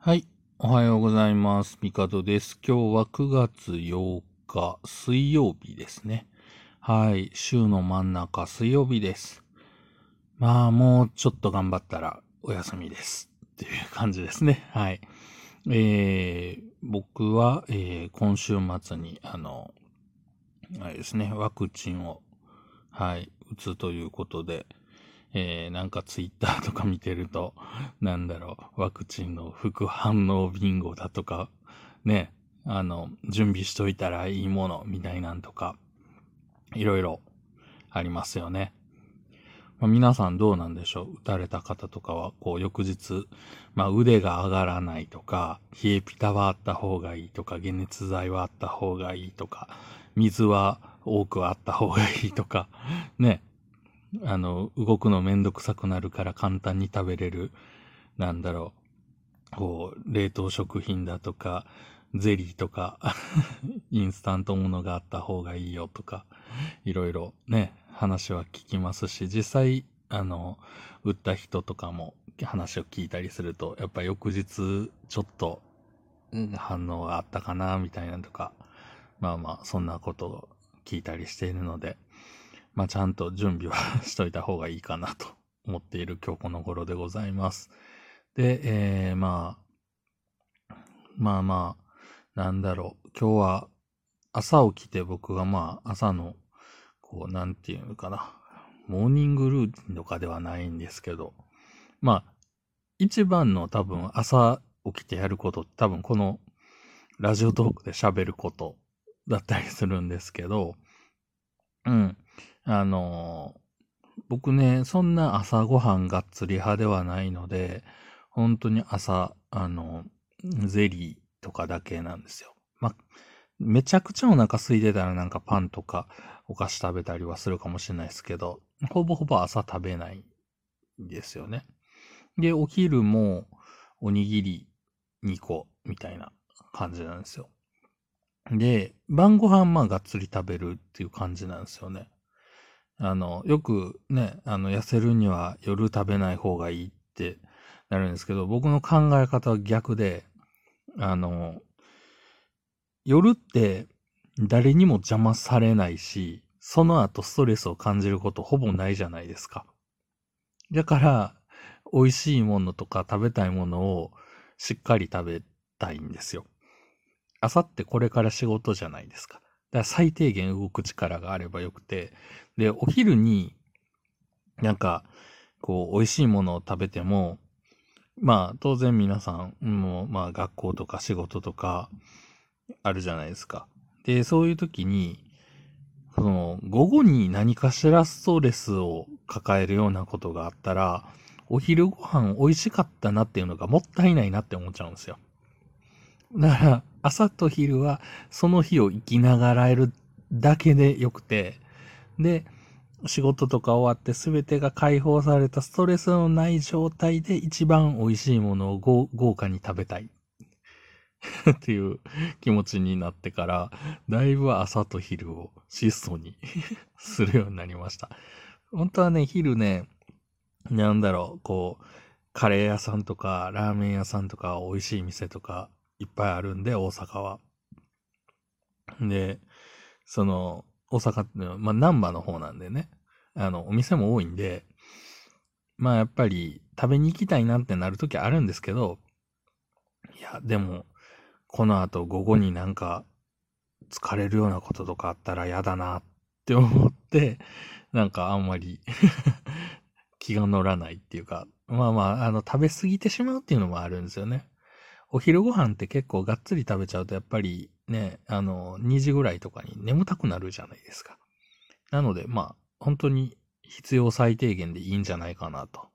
はい。おはようございます。ミカドです。今日は9月8日水曜日ですね。はい。週の真ん中水曜日です。まあ、もうちょっと頑張ったらお休みです。っていう感じですね。はい。えー、僕は、えー、今週末に、あの、あれですね、ワクチンを、はい、打つということで、えー、なんかツイッターとか見てると、なんだろう、ワクチンの副反応ビンゴだとか、ね、あの、準備しといたらいいものみたいなんとか、いろいろありますよね。まあ、皆さんどうなんでしょう？打たれた方とかは、こう、翌日、まあ、腕が上がらないとか、冷えピタはあった方がいいとか、解熱剤はあった方がいいとか、水は多くあった方がいいとか、ね、あの、動くのめんどくさくなるから簡単に食べれる、なんだろう、こう、冷凍食品だとか、ゼリーとか、インスタントものがあった方がいいよとか、いろいろね、話は聞きますし、実際、あの、売った人とかも話を聞いたりすると、やっぱ翌日、ちょっと、うん。反応があったかな、みたいなとか、まあまあ、そんなことを聞いたりしているので、まあちゃんと準備は しといた方がいいかなと思っている今日この頃でございます。で、えー、まあ、まあまあ、なんだろう。今日は朝起きて僕がまあ朝の、こう、なんていうのかな。モーニングルーティンとかではないんですけど、まあ、一番の多分朝起きてやることって多分このラジオトークで喋ることだったりするんですけど、うん。あの僕ね、そんな朝ごはんがっつり派ではないので、本当に朝、あの、ゼリーとかだけなんですよ。ま、めちゃくちゃお腹空いてたらなんかパンとかお菓子食べたりはするかもしれないですけど、ほぼほぼ朝食べないんですよね。で、お昼もおにぎり2個みたいな感じなんですよ。で、晩ご飯まあがっつり食べるっていう感じなんですよね。あの、よくね、あの、痩せるには夜食べない方がいいってなるんですけど、僕の考え方は逆で、あの、夜って誰にも邪魔されないし、その後ストレスを感じることほぼないじゃないですか。だから、美味しいものとか食べたいものをしっかり食べたいんですよ。朝ってこれから仕事じゃないですか。だ最低限動く力があればよくて、で、お昼に、なんか、こう、美味しいものを食べても、まあ、当然皆さん、も、まあ、学校とか仕事とか、あるじゃないですか。で、そういう時に、その、午後に何かしらストレスを抱えるようなことがあったら、お昼ご飯美味しかったなっていうのがもったいないなって思っちゃうんですよ。だから、朝と昼はその日を生きながらえるだけでよくて、で、仕事とか終わって全てが解放されたストレスのない状態で一番美味しいものを豪豪華に食べたい。っていう気持ちになってから、だいぶ朝と昼を質素に するようになりました。本当はね、昼ね、なんだろう、こう、カレー屋さんとか、ラーメン屋さんとか、美味しい店とか、いっぱいあるんで、大阪は。で、その、大阪っていうのは、まあ、南波の方なんでね、あの、お店も多いんで、まあ、やっぱり、食べに行きたいなってなるときあるんですけど、いや、でも、この後午後になんか、疲れるようなこととかあったら嫌だなって思って、なんかあんまり 気が乗らないっていうか、まあまあ、あの、食べ過ぎてしまうっていうのもあるんですよね。お昼ご飯って結構がっつり食べちゃうとやっぱりね、あの、2時ぐらいとかに眠たくなるじゃないですか。なので、まあ、本当に必要最低限でいいんじゃないかなと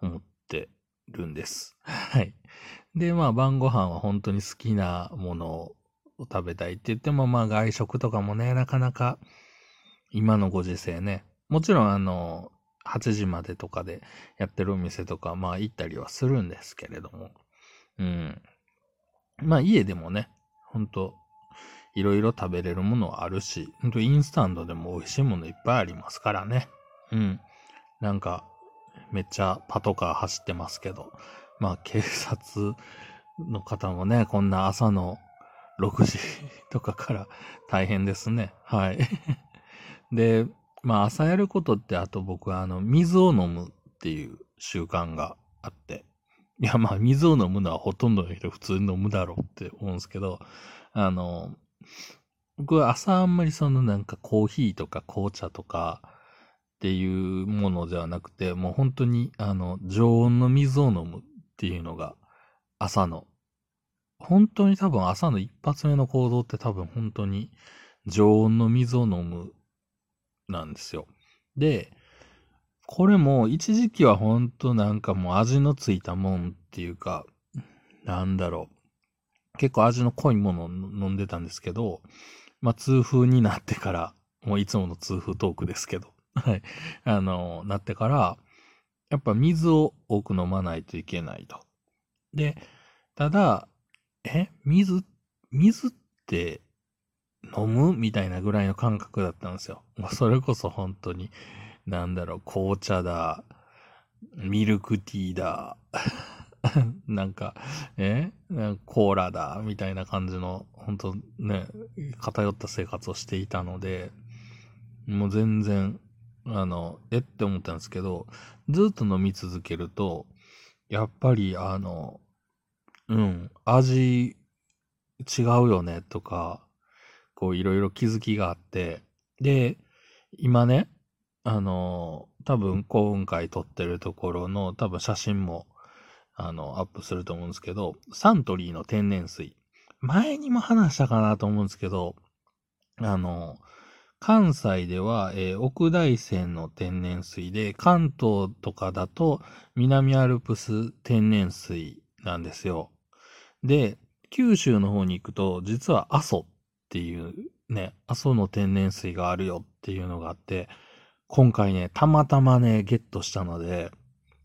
思ってるんです。はい。で、まあ、晩ご飯は本当に好きなものを食べたいって言っても、まあ、外食とかもね、なかなか今のご時世ね、もちろんあの、8時までとかでやってるお店とか、まあ行ったりはするんですけれども、うん。まあ家でもね、ほんと、いろいろ食べれるものはあるし、ほんとインスタントでも美味しいものいっぱいありますからね。うん。なんか、めっちゃパトカー走ってますけど、まあ警察の方もね、こんな朝の6時とかから大変ですね。はい。で、まあ朝やることってあと僕はあの水を飲むっていう習慣があって。いやまあ水を飲むのはほとんどの人普通に飲むだろうって思うんですけど、あの、僕は朝あんまりそのなんかコーヒーとか紅茶とかっていうものではなくて、もう本当にあの常温の水を飲むっていうのが朝の、本当に多分朝の一発目の行動って多分本当に常温の水を飲むなんですよ。で、これも一時期は本当なんかもう味のついたもんっていうか、なんだろう。結構味の濃いものを飲んでたんですけど、まあ痛風になってから、もういつもの痛風トークですけど、はい。あの、なってから、やっぱ水を多く飲まないといけないと。で、ただ、え、水、水って飲む？みたいなぐらいの感覚だったんですよ。もうそれこそ本当に、なんだろう、紅茶だ、ミルクティーだ、なんか、え？コーラだ、みたいな感じの、本当ね、偏った生活をしていたので、もう全然、あの、え？って思ったんですけど、ずっと飲み続けると、やっぱり、あの、うん、味違うよね、とか、こういろいろ気づきがあって、で、今ね、あの、多分今回撮ってるところの多分写真も、あの、アップすると思うんですけど、サントリーの天然水。前にも話したかなと思うんですけど、あの、関西では、えー、奥大泉の天然水で、関東とかだと南アルプス天然水なんですよ。で、九州の方に行くと、実は阿蘇っていうね、阿蘇の天然水があるよっていうのがあって、今回ね、たまたまね、ゲットしたので、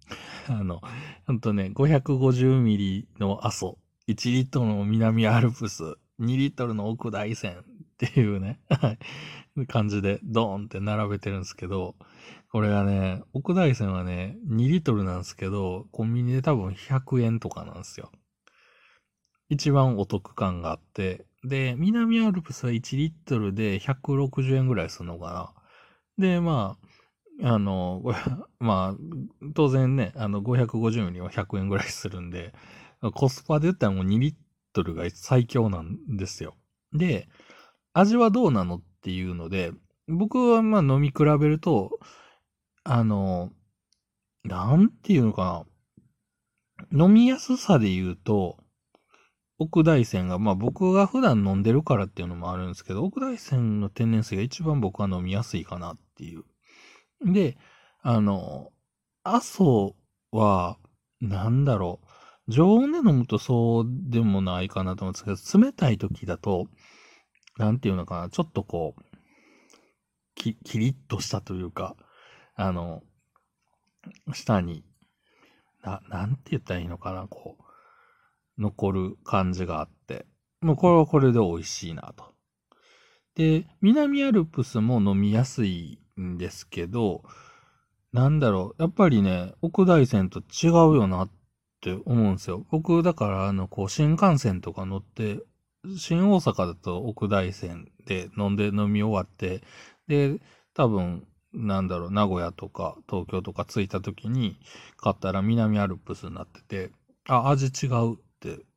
あの、ほんとね、550ミリの阿蘇、1リットルの南アルプス、2リットルの奥大山っていうね、感じでドーンって並べてるんですけど、これがね、奥大山はね、2リットルなんですけど、コンビニで多分100円とかなんですよ。一番お得感があって、で、南アルプスは1リットルで160円ぐらいするのかな。で、まあ、あの、まあ、当然ね、あの、550ミリは100円ぐらいするんで、コスパで言ったらもう2リットルが最強なんですよ。で、味はどうなのっていうので、僕はまあ飲み比べると、あの、なんていうのかな。飲みやすさで言うと、奥大山が、まあ僕が普段飲んでるからっていうのもあるんですけど、奥大山の天然水が一番僕は飲みやすいかなっていう。で、あの、阿蘇は、なんだろう、常温で飲むとそうでもないかなと思うんですけど、冷たい時だと、なんていうのかな、ちょっとこう、き、キリッとしたというか、あの、下に、な、なんて言ったらいいのかな、こう、残る感じがあって、もうこれはこれで美味しいなと。で、南アルプスも飲みやすいんですけど、なんだろう、やっぱりね、奥大山と違うよなって思うんですよ。僕、だから、あの、こう、新幹線とか乗って、新大阪だと奥大山で飲んで飲み終わって、で、多分、なんだろう、名古屋とか東京とか着いた時に買ったら南アルプスになってて、あ、味違う、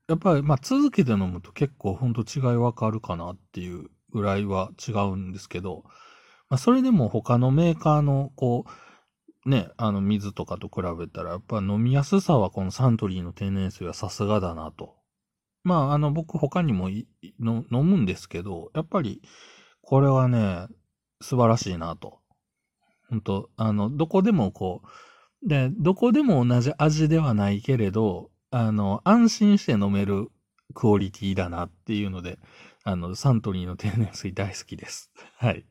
やっぱり、まあ、続けて飲むと結構ほんと違いわかるかなっていうぐらいは違うんですけど、まあ、それでも他のメーカーの、こう、ね、あの、水とかと比べたら、やっぱ飲みやすさはこのサントリーの天然水はさすがだなと。まあ、あの、僕他にも飲むんですけど、やっぱり、これはね、素晴らしいなと。本当あの、どこでもこう、で、どこでも同じ味ではないけれど、あの、安心して飲めるクオリティだなっていうので、あの、サントリーの天然水大好きです。はい。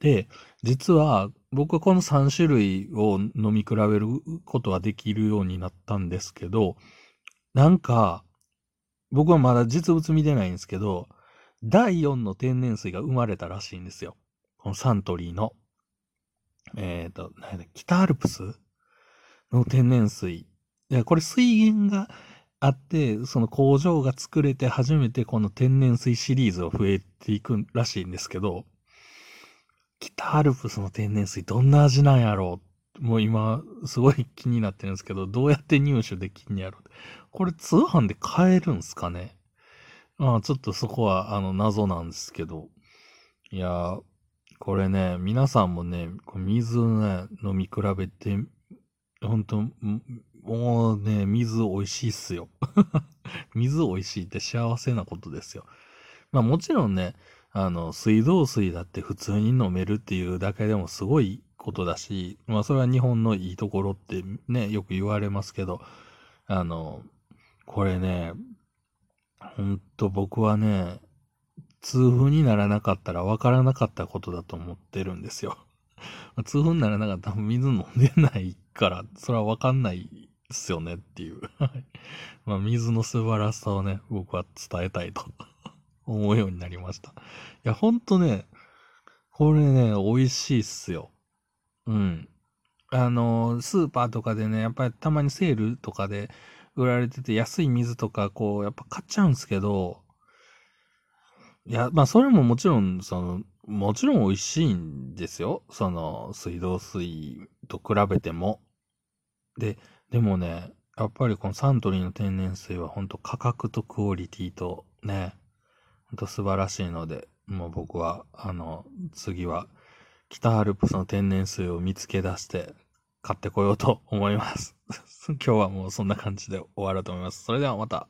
で、実は僕はこの3種類を飲み比べることはできるようになったんですけど、なんか、僕はまだ実物見てないんですけど、第4の天然水が生まれたらしいんですよ。このサントリーの。えっ、ー、と、北アルプスの天然水いや、これ水源が、あって、その工場が作れて初めてこの天然水シリーズを増えていくらしいんですけど、北アルプスの天然水どんな味なんやろ？うもう今、すごい気になってるんですけど、どうやって入手できんやろ？うこれ通販で買えるんすかね？まあちょっとそこは、あの、謎なんですけど。いやこれね、皆さんもね、水ね、飲み比べて、ほんと、もうね、水美味しいっすよ。水美味しいって幸せなことですよ。まあもちろんね、あの、水道水だって普通に飲めるっていうだけでもすごいことだし、まあそれは日本のいいところってね、よく言われますけど、あの、これね、ほんと僕はね、痛風にならなかったら分からなかったことだと思ってるんですよ。痛風にならなかったら水飲んでないから、それは分かんないすよねっていう。まあ、水の素晴らしさをね、僕は伝えたいと 思うようになりました。いや、ほんとね、これね、美味しいっすよ。うん。あの、スーパーとかでね、やっぱりたまにセールとかで売られてて安い水とか、こう、やっぱ買っちゃうんすけど、いや、まあ、それももちろん、その、もちろん美味しいんですよ。その、水道水と比べても。で、でもね、やっぱりこのサントリーの天然水は本当価格とクオリティとね、ほんと素晴らしいので、もう僕は、あの、次は北アルプスの天然水を見つけ出して買ってこようと思います。今日はもうそんな感じで終わろうと思います。それではまた。